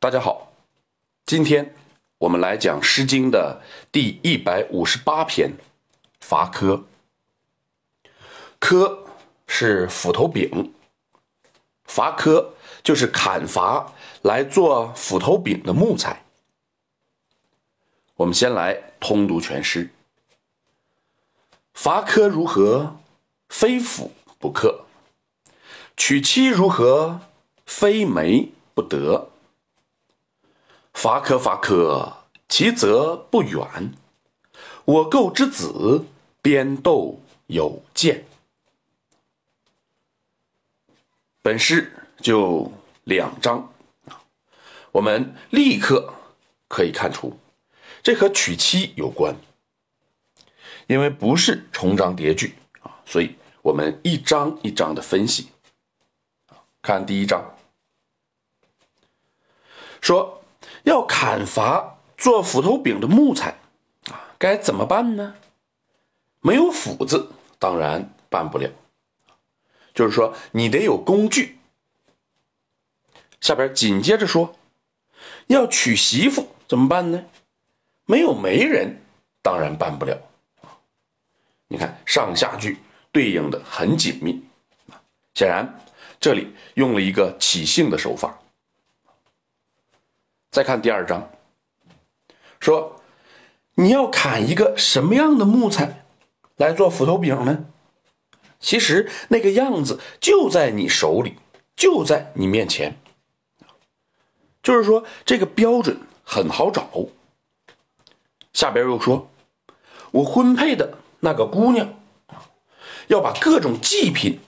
大家好，今天我们来讲《诗经》的第一百五十八篇《伐柯》。柯是斧头柄，伐柯就是砍伐来做斧头柄的木材。我们先来通读全诗：伐柯如何？非斧不可。娶妻如何？非媒不得。伐柯，伐柯，其则不远。我构之子，边斗有见。本诗就两章我们立刻可以看出，这和娶妻有关。因为不是重章叠句啊，所以我们一章一章的分析。看第一章，说。要砍伐做斧头柄的木材啊，该怎么办呢？没有斧子，当然办不了。就是说，你得有工具。下边紧接着说，要娶媳妇怎么办呢？没有媒人，当然办不了。你看上下句对应的很紧密显然这里用了一个起兴的手法。再看第二章，说你要砍一个什么样的木材来做斧头柄呢？其实那个样子就在你手里，就在你面前。就是说这个标准很好找。下边又说，我婚配的那个姑娘要把各种祭品、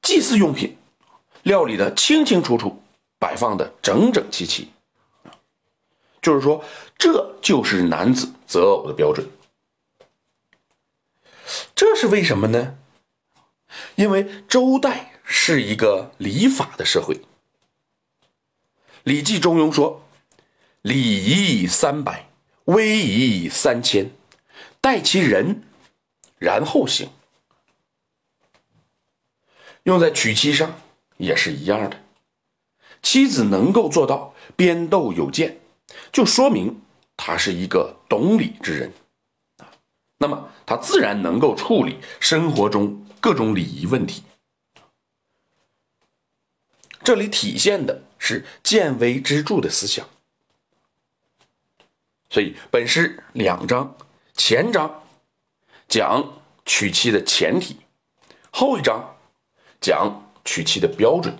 祭祀用品料理的清清楚楚，摆放的整整齐齐。就是说，这就是男子择偶的标准。这是为什么呢？因为周代是一个礼法的社会，《礼记·中庸》说：“礼仪三百，威仪三千，待其人，然后行。”用在娶妻上也是一样的，妻子能够做到边斗有见。就说明他是一个懂礼之人啊，那么他自然能够处理生活中各种礼仪问题。这里体现的是见微知著的思想。所以本诗两章，前章讲娶妻的前提，后一章讲娶妻的标准。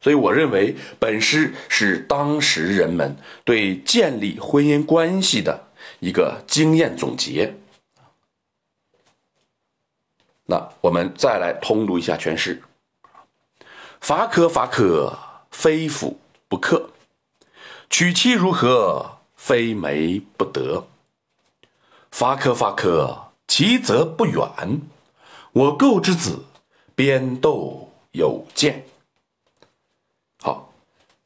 所以，我认为本诗是当时人们对建立婚姻关系的一个经验总结。那我们再来通读一下全诗：伐可，伐可，非斧不可；娶妻如何？非媒不得。伐可，伐可，其则不远。我构之子，边斗有见。